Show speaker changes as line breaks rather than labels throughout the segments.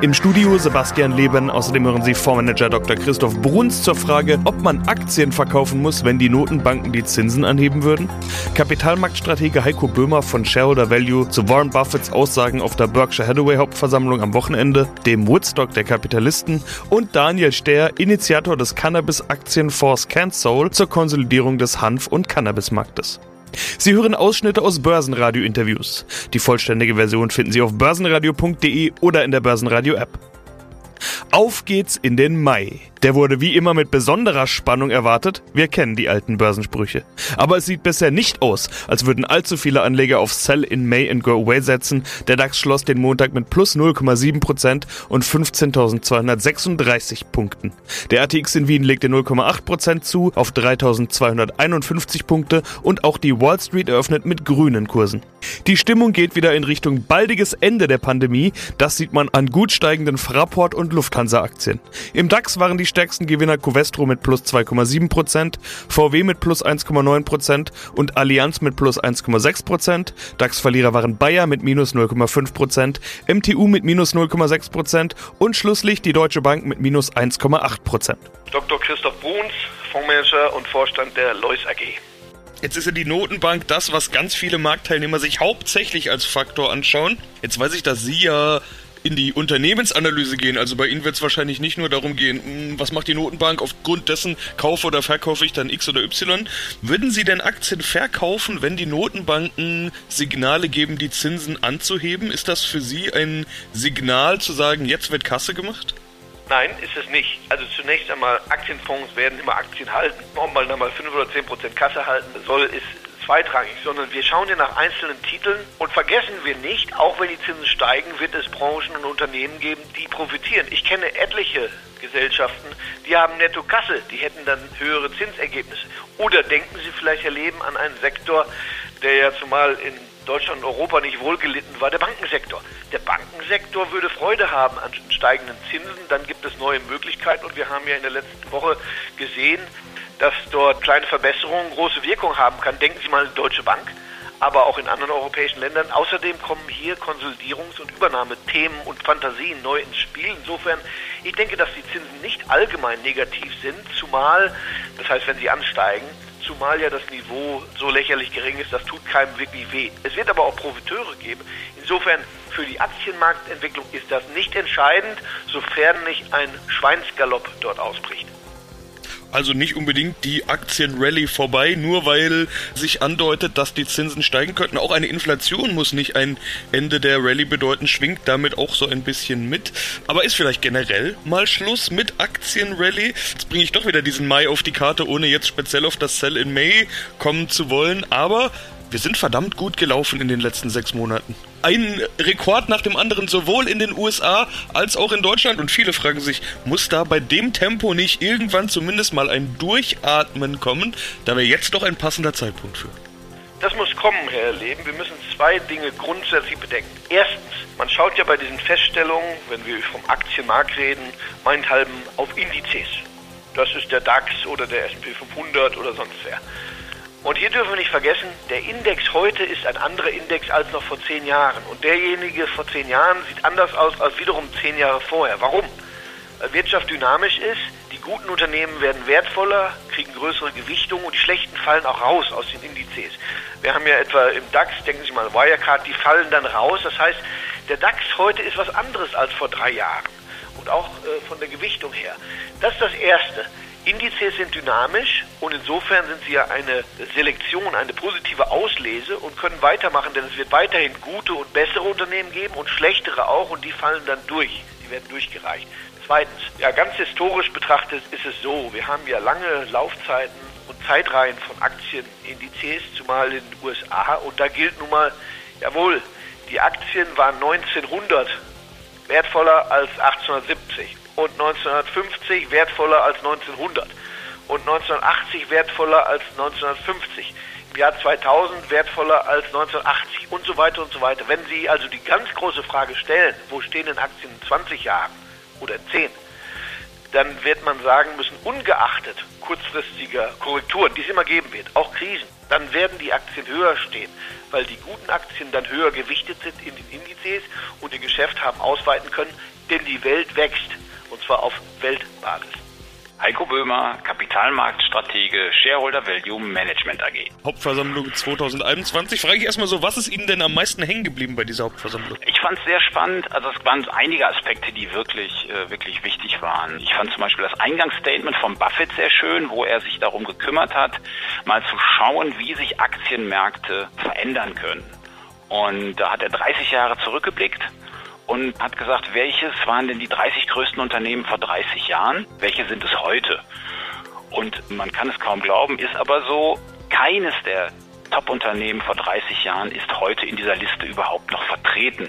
Im Studio Sebastian Leben. Außerdem hören Sie Fondsmanager Dr. Christoph Bruns zur Frage, ob man Aktien verkaufen muss, wenn die Notenbanken die Zinsen anheben würden. Kapitalmarktstratege Heiko Böhmer von Shareholder Value zu Warren Buffetts Aussagen auf der Berkshire Hathaway Hauptversammlung am Wochenende, dem Woodstock der Kapitalisten und Daniel Stehr, Initiator des Cannabis-Aktienfonds CanSoul zur Konsolidierung des Hanf- und Cannabismarktes. Sie hören Ausschnitte aus Börsenradio-Interviews. Die vollständige Version finden Sie auf börsenradio.de oder in der Börsenradio-App. Auf geht's in den Mai. Der wurde wie immer mit besonderer Spannung erwartet. Wir kennen die alten Börsensprüche. Aber es sieht bisher nicht aus, als würden allzu viele Anleger auf Sell in May and Go Away setzen. Der DAX schloss den Montag mit plus 0,7% und 15.236 Punkten. Der ATX in Wien legte 0,8% zu auf 3.251 Punkte und auch die Wall Street eröffnet mit grünen Kursen. Die Stimmung geht wieder in Richtung baldiges Ende der Pandemie. Das sieht man an gut steigenden Fraport und Lufthansa-Aktien. Im DAX waren die stärksten Gewinner Covestro mit plus 2,7%, VW mit plus 1,9% und Allianz mit plus 1,6%. DAX-Verlierer waren Bayer mit minus 0,5%, MTU mit minus 0,6% und schlusslich die Deutsche Bank mit minus 1,8%.
Dr. Christoph Bruns, Fondsmanager und Vorstand der Lois AG.
Jetzt ist ja die Notenbank das, was ganz viele Marktteilnehmer sich hauptsächlich als Faktor anschauen. Jetzt weiß ich, dass Sie ja in die Unternehmensanalyse gehen. Also bei Ihnen wird es wahrscheinlich nicht nur darum gehen, hm, was macht die Notenbank, aufgrund dessen kaufe oder verkaufe ich dann X oder Y. Würden Sie denn Aktien verkaufen, wenn die Notenbanken Signale geben, die Zinsen anzuheben? Ist das für Sie ein Signal zu sagen, jetzt wird Kasse gemacht?
Nein, ist es nicht. Also zunächst einmal, Aktienfonds werden immer Aktien halten. Ob man dann mal 5 oder 10 Prozent Kasse halten soll, ist zweitrangig, sondern wir schauen ja nach einzelnen Titeln und vergessen wir nicht, auch wenn die Zinsen steigen, wird es Branchen und Unternehmen geben, die profitieren. Ich kenne etliche Gesellschaften, die haben netto Kasse, die hätten dann höhere Zinsergebnisse. Oder denken Sie vielleicht, Herr Leben, an einen Sektor, der ja zumal in Deutschland und Europa nicht wohlgelitten war, der Bankensektor. Der Bankensektor würde Freude haben an steigenden Zinsen, dann gibt es neue Möglichkeiten und wir haben ja in der letzten Woche gesehen, dass dort kleine Verbesserungen große Wirkung haben kann. Denken Sie mal an die Deutsche Bank, aber auch in anderen europäischen Ländern. Außerdem kommen hier Konsolidierungs- und Übernahmethemen und Fantasien neu ins Spiel. Insofern, ich denke, dass die Zinsen nicht allgemein negativ sind, zumal, das heißt, wenn sie ansteigen, zumal ja das Niveau so lächerlich gering ist, das tut keinem wirklich weh. Es wird aber auch Profiteure geben. Insofern für die Aktienmarktentwicklung ist das nicht entscheidend, sofern nicht ein Schweinsgalopp dort ausbricht.
Also nicht unbedingt die Aktienrallye vorbei, nur weil sich andeutet, dass die Zinsen steigen könnten. Auch eine Inflation muss nicht ein Ende der Rallye bedeuten, schwingt damit auch so ein bisschen mit. Aber ist vielleicht generell mal Schluss mit Aktienrallye? Jetzt bringe ich doch wieder diesen Mai auf die Karte, ohne jetzt speziell auf das Sell in May kommen zu wollen. Aber wir sind verdammt gut gelaufen in den letzten sechs Monaten. Ein Rekord nach dem anderen, sowohl in den USA als auch in Deutschland. Und viele fragen sich, muss da bei dem Tempo nicht irgendwann zumindest mal ein Durchatmen kommen? Da wäre jetzt doch ein passender Zeitpunkt für.
Das muss kommen, Herr Leben. Wir müssen zwei Dinge grundsätzlich bedenken. Erstens, man schaut ja bei diesen Feststellungen, wenn wir vom Aktienmarkt reden, meinethalben auf Indizes. Das ist der DAX oder der SP 500 oder sonst wer. Und hier dürfen wir nicht vergessen, der Index heute ist ein anderer Index als noch vor zehn Jahren. Und derjenige vor zehn Jahren sieht anders aus als wiederum zehn Jahre vorher. Warum? Weil Wirtschaft dynamisch ist, die guten Unternehmen werden wertvoller, kriegen größere Gewichtung und die schlechten fallen auch raus aus den Indizes. Wir haben ja etwa im DAX, denken Sie mal, Wirecard, die fallen dann raus. Das heißt, der DAX heute ist was anderes als vor drei Jahren. Und auch äh, von der Gewichtung her. Das ist das Erste. Indizes sind dynamisch und insofern sind sie ja eine Selektion, eine positive Auslese und können weitermachen, denn es wird weiterhin gute und bessere Unternehmen geben und schlechtere auch und die fallen dann durch. Die werden durchgereicht. Zweitens, ja, ganz historisch betrachtet ist es so, wir haben ja lange Laufzeiten und Zeitreihen von Aktienindizes, zumal in den USA und da gilt nun mal, jawohl, die Aktien waren 1900 wertvoller als 1870 und 1950 wertvoller als 1900 und 1980 wertvoller als 1950, im Jahr 2000 wertvoller als 1980 und so weiter und so weiter. Wenn Sie also die ganz große Frage stellen, wo stehen denn Aktien in 20 Jahren oder in 10, dann wird man sagen müssen, ungeachtet kurzfristiger Korrekturen, die es immer geben wird, auch Krisen, dann werden die Aktien höher stehen, weil die guten Aktien dann höher gewichtet sind in den Indizes und ihr Geschäft haben ausweiten können, denn die Welt wächst und zwar auf Weltbasis.
Heiko Böhmer, Kapitalmarktstratege, Shareholder Value Management AG.
Hauptversammlung 2021. Frage ich erstmal so, was ist Ihnen denn am meisten hängen geblieben bei dieser Hauptversammlung?
Ich fand es sehr spannend. Also es waren einige Aspekte, die wirklich, äh, wirklich wichtig waren. Ich fand zum Beispiel das Eingangsstatement von Buffett sehr schön, wo er sich darum gekümmert hat, mal zu schauen, wie sich Aktienmärkte verändern können. Und da hat er 30 Jahre zurückgeblickt und hat gesagt, welches waren denn die 30 größten Unternehmen vor 30 Jahren? Welche sind es heute? Und man kann es kaum glauben, ist aber so, keines der Top-Unternehmen vor 30 Jahren ist heute in dieser Liste überhaupt noch vertreten.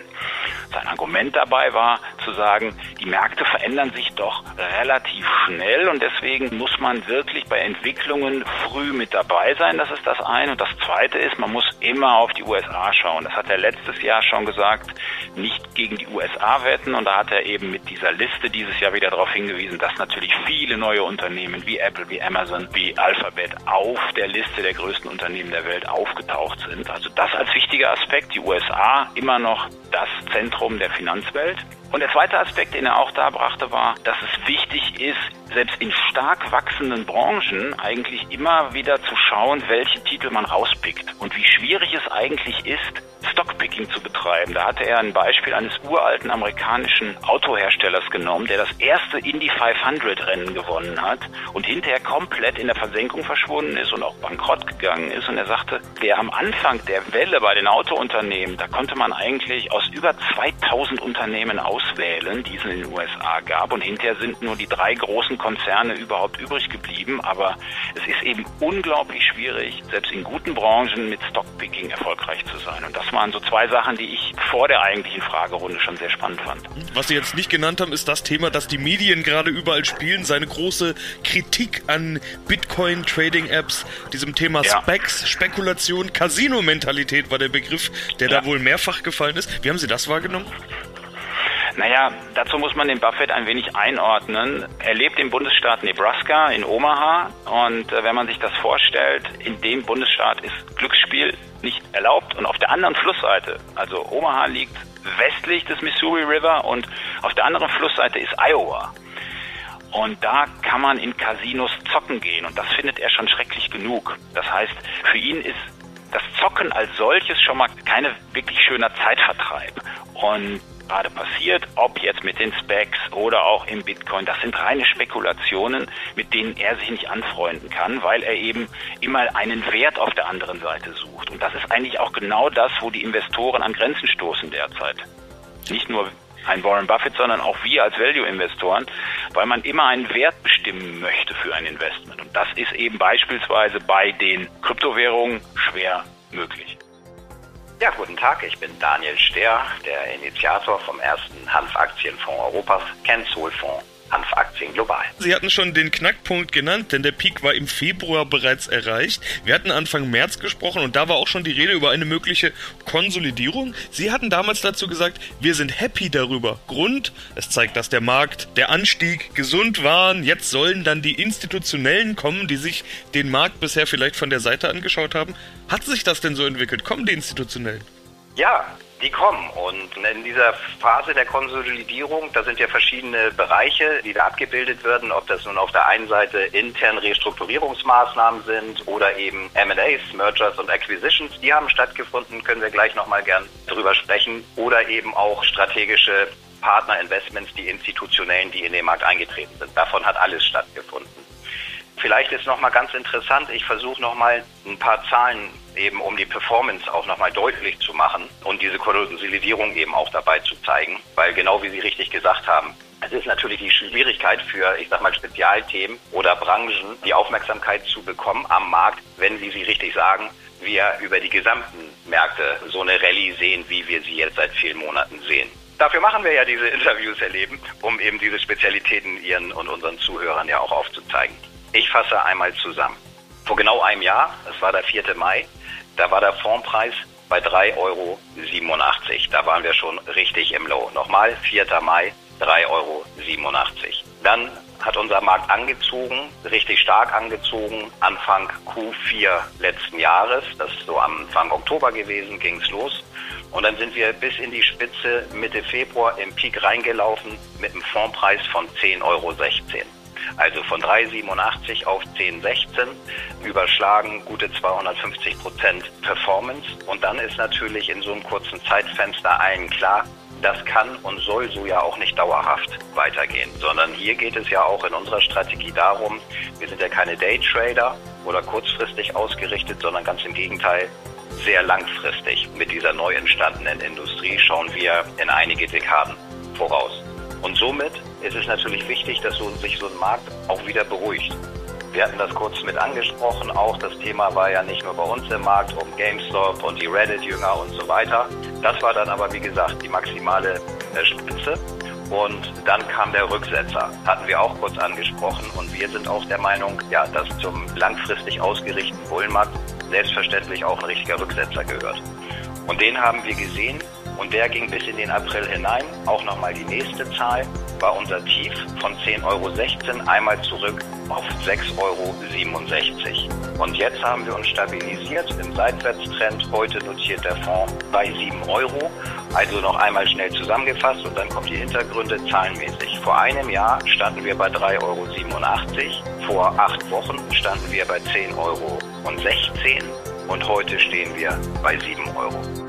Sein Argument dabei war zu sagen, die Märkte verändern sich doch relativ schnell und deswegen muss man wirklich bei Entwicklungen früh mit dabei sein. Das ist das eine. Und das zweite ist, man muss immer auf die USA schauen. Das hat er letztes Jahr schon gesagt, nicht gegen die USA wetten. Und da hat er eben mit dieser Liste dieses Jahr wieder darauf hingewiesen, dass natürlich viele neue Unternehmen wie Apple, wie Amazon, wie Alphabet auf der Liste der größten Unternehmen der Welt aufgetaucht sind. Also das als wichtiger Aspekt. Die USA immer noch das Zentrum der Finanzwelt. Und der zweite Aspekt, den er auch da brachte, war, dass es wichtig ist, selbst in stark wachsenden Branchen eigentlich immer wieder zu schauen, welche Titel man rauspickt und wie schwierig es eigentlich ist, Stockpicking zu betreiben. Da hatte er ein Beispiel eines uralten amerikanischen Autoherstellers genommen, der das erste Indy 500 Rennen gewonnen hat und hinterher komplett in der Versenkung verschwunden ist und auch bankrott gegangen ist. Und er sagte, der am Anfang der Welle bei den Autounternehmen, da konnte man eigentlich aus über 2000 Unternehmen auswählen, die es in den USA gab. Und hinterher sind nur die drei großen Konzerne überhaupt übrig geblieben. Aber es ist eben unglaublich schwierig, selbst in guten Branchen mit Stockpicking erfolgreich zu sein. Und das waren so zwei Sachen, die ich vor der eigentlichen Fragerunde schon sehr spannend fand.
Was Sie jetzt nicht genannt haben, ist das Thema, das die Medien gerade überall spielen. Seine große Kritik an Bitcoin-Trading-Apps, diesem Thema ja. Specs, Spekulation, Casino-Mentalität war der Begriff, der ja. da wohl mehrfach gefallen ist. Wie haben Sie das wahrgenommen?
Naja, dazu muss man den Buffett ein wenig einordnen. Er lebt im Bundesstaat Nebraska in Omaha und äh, wenn man sich das vorstellt, in dem Bundesstaat ist Glücksspiel nicht erlaubt und auf der anderen Flussseite, also Omaha liegt westlich des Missouri River und auf der anderen Flussseite ist Iowa. Und da kann man in Casinos zocken gehen und das findet er schon schrecklich genug. Das heißt, für ihn ist das Zocken als solches schon mal keine wirklich schöner Zeitvertreib. Und gerade passiert, ob jetzt mit den Specs oder auch im Bitcoin, das sind reine Spekulationen, mit denen er sich nicht anfreunden kann, weil er eben immer einen Wert auf der anderen Seite sucht. Und das ist eigentlich auch genau das, wo die Investoren an Grenzen stoßen derzeit. Nicht nur ein Warren Buffett, sondern auch wir als Value-Investoren, weil man immer einen Wert bestimmen möchte für ein Investment. Und das ist eben beispielsweise bei den Kryptowährungen schwer möglich.
Ja, guten Tag, ich bin Daniel Stehr, der Initiator vom ersten Hanfaktienfonds Europas, Kennzoll-Fonds Hanfaktien global.
Sie hatten schon den Knackpunkt genannt, denn der Peak war im Februar bereits erreicht. Wir hatten Anfang März gesprochen und da war auch schon die Rede über eine mögliche Konsolidierung. Sie hatten damals dazu gesagt, wir sind happy darüber. Grund, es zeigt, dass der Markt, der Anstieg gesund waren. Jetzt sollen dann die Institutionellen kommen, die sich den Markt bisher vielleicht von der Seite angeschaut haben. Hat sich das denn so entwickelt? Kommen die Institutionellen?
Ja, die kommen. Und in dieser Phase der Konsolidierung, da sind ja verschiedene Bereiche, die da abgebildet werden, ob das nun auf der einen Seite interne Restrukturierungsmaßnahmen sind oder eben M&As, Mergers und Acquisitions, die haben stattgefunden, können wir gleich nochmal gern drüber sprechen, oder eben auch strategische Partnerinvestments, die institutionellen, die in den Markt eingetreten sind. Davon hat alles stattgefunden. Vielleicht ist nochmal ganz interessant, ich versuche nochmal ein paar Zahlen eben um die Performance auch nochmal deutlich zu machen und diese Konsolidierung eben auch dabei zu zeigen, weil genau wie Sie richtig gesagt haben, es ist natürlich die Schwierigkeit für, ich sag mal, Spezialthemen oder Branchen, die Aufmerksamkeit zu bekommen am Markt, wenn, wie Sie richtig sagen, wir über die gesamten Märkte so eine Rallye sehen, wie wir sie jetzt seit vielen Monaten sehen. Dafür machen wir ja diese Interviews erleben, um eben diese Spezialitäten Ihren und unseren Zuhörern ja auch aufzuzeigen. Ich fasse einmal zusammen. Vor genau einem Jahr, es war der 4. Mai, da war der Fondpreis bei 3,87 Euro. Da waren wir schon richtig im Low. Nochmal, 4. Mai, 3,87 Euro. Dann hat unser Markt angezogen, richtig stark angezogen, Anfang Q4 letzten Jahres. Das ist so Anfang Oktober gewesen, ging es los. Und dann sind wir bis in die Spitze Mitte Februar im Peak reingelaufen mit einem Fondpreis von 10,16 Euro. Also von 3,87 auf 10,16 überschlagen gute 250 Prozent Performance. Und dann ist natürlich in so einem kurzen Zeitfenster allen klar, das kann und soll so ja auch nicht dauerhaft weitergehen, sondern hier geht es ja auch in unserer Strategie darum, wir sind ja keine Daytrader oder kurzfristig ausgerichtet, sondern ganz im Gegenteil, sehr langfristig. Mit dieser neu entstandenen Industrie schauen wir in einige Dekaden voraus. Und somit ist es natürlich wichtig, dass so, sich so ein Markt auch wieder beruhigt. Wir hatten das kurz mit angesprochen, auch das Thema war ja nicht nur bei uns im Markt um GameStop und die Reddit-Jünger und so weiter. Das war dann aber, wie gesagt, die maximale äh, Spitze. Und dann kam der Rücksetzer, hatten wir auch kurz angesprochen. Und wir sind auch der Meinung, ja, dass zum langfristig ausgerichteten Bullenmarkt selbstverständlich auch ein richtiger Rücksetzer gehört. Und den haben wir gesehen und der ging bis in den April hinein. Auch nochmal die nächste Zahl war unser Tief von 10,16 Euro einmal zurück auf 6,67 Euro. Und jetzt haben wir uns stabilisiert im Seitwärtstrend. Heute notiert der Fonds bei 7 Euro. Also noch einmal schnell zusammengefasst und dann kommen die Hintergründe zahlenmäßig. Vor einem Jahr standen wir bei 3,87 Euro. Vor acht Wochen standen wir bei 10,16 Euro. Und heute stehen wir bei 7 Euro.